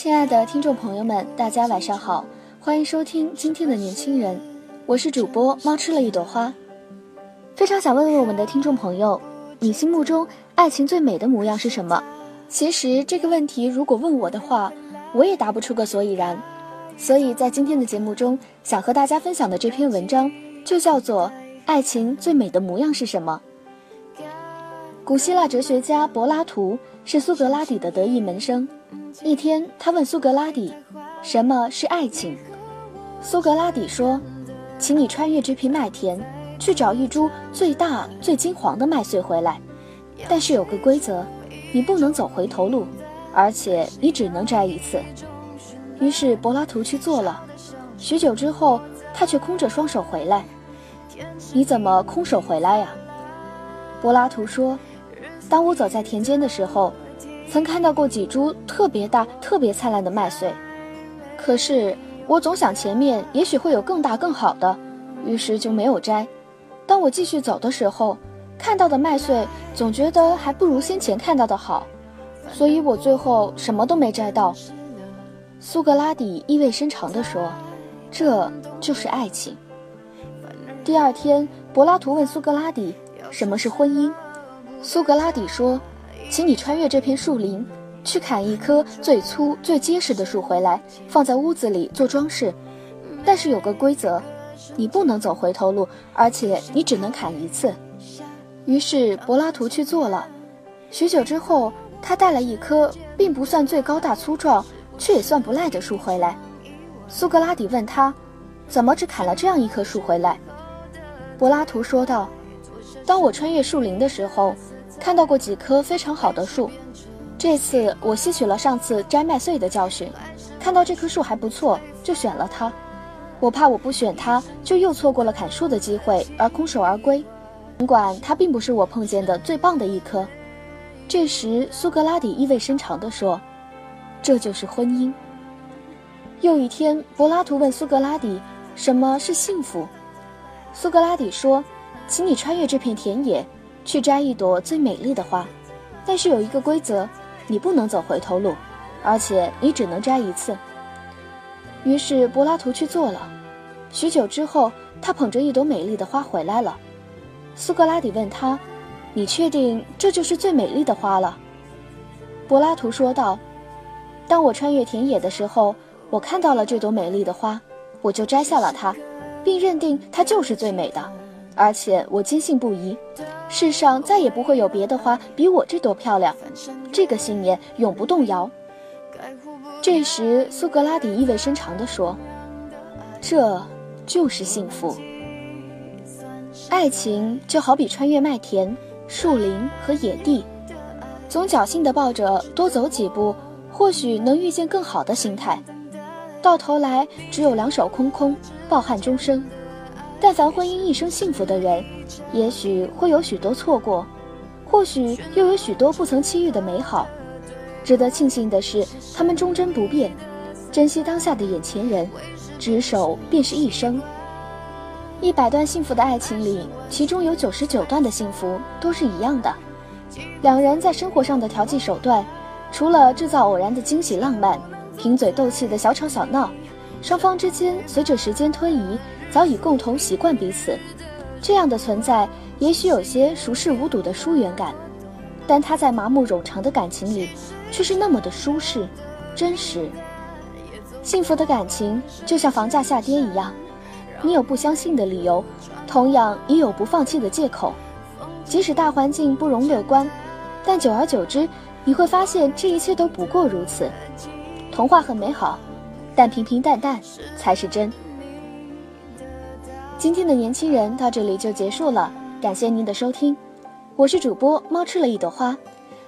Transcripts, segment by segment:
亲爱的听众朋友们，大家晚上好，欢迎收听今天的年轻人，我是主播猫吃了一朵花。非常想问问我们的听众朋友，你心目中爱情最美的模样是什么？其实这个问题如果问我的话，我也答不出个所以然。所以在今天的节目中，想和大家分享的这篇文章就叫做《爱情最美的模样是什么》。古希腊哲学家柏拉图是苏格拉底的得意门生。一天，他问苏格拉底：“什么是爱情？”苏格拉底说：“请你穿越这片麦田，去找一株最大、最金黄的麦穗回来。但是有个规则，你不能走回头路，而且你只能摘一次。”于是柏拉图去做了。许久之后，他却空着双手回来。“你怎么空手回来呀？”柏拉图说：“当我走在田间的时候。”曾看到过几株特别大、特别灿烂的麦穗，可是我总想前面也许会有更大、更好的，于是就没有摘。当我继续走的时候，看到的麦穗总觉得还不如先前看到的好，所以我最后什么都没摘到。苏格拉底意味深长地说：“这就是爱情。”第二天，柏拉图问苏格拉底：“什么是婚姻？”苏格拉底说。请你穿越这片树林，去砍一棵最粗、最结实的树回来，放在屋子里做装饰。但是有个规则，你不能走回头路，而且你只能砍一次。于是柏拉图去做了。许久之后，他带了一棵并不算最高大粗壮，却也算不赖的树回来。苏格拉底问他：“怎么只砍了这样一棵树回来？”柏拉图说道：“当我穿越树林的时候。”看到过几棵非常好的树，这次我吸取了上次摘麦穗的教训，看到这棵树还不错，就选了它。我怕我不选它，就又错过了砍树的机会，而空手而归。尽管它并不是我碰见的最棒的一棵。这时，苏格拉底意味深长地说：“这就是婚姻。”又一天，柏拉图问苏格拉底：“什么是幸福？”苏格拉底说：“请你穿越这片田野。”去摘一朵最美丽的花，但是有一个规则，你不能走回头路，而且你只能摘一次。于是柏拉图去做了。许久之后，他捧着一朵美丽的花回来了。苏格拉底问他：“你确定这就是最美丽的花了？”柏拉图说道：“当我穿越田野的时候，我看到了这朵美丽的花，我就摘下了它，并认定它就是最美的。”而且我坚信不疑，世上再也不会有别的花比我这朵漂亮，这个信念永不动摇。这时，苏格拉底意味深长地说：“这就是幸福。爱情就好比穿越麦田、树林和野地，总侥幸地抱着多走几步，或许能遇见更好的心态，到头来只有两手空空，抱憾终生。”但凡婚姻一生幸福的人，也许会有许多错过，或许又有许多不曾期遇的美好。值得庆幸的是，他们忠贞不变，珍惜当下的眼前人，执手便是一生。一百段幸福的爱情里，其中有九十九段的幸福都是一样的。两人在生活上的调剂手段，除了制造偶然的惊喜浪漫，贫嘴斗气的小吵小闹，双方之间随着时间推移。早已共同习惯彼此，这样的存在也许有些熟视无睹的疏远感，但他在麻木冗长的感情里，却是那么的舒适、真实。幸福的感情就像房价下跌一样，你有不相信的理由，同样也有不放弃的借口。即使大环境不容乐观，但久而久之，你会发现这一切都不过如此。童话很美好，但平平淡淡才是真。今天的年轻人到这里就结束了，感谢您的收听，我是主播猫吃了一朵花。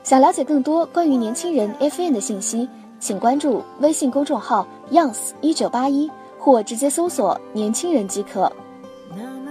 想了解更多关于年轻人 FM 的信息，请关注微信公众号 “youngs 一九八一”或直接搜索“年轻人”即可。那么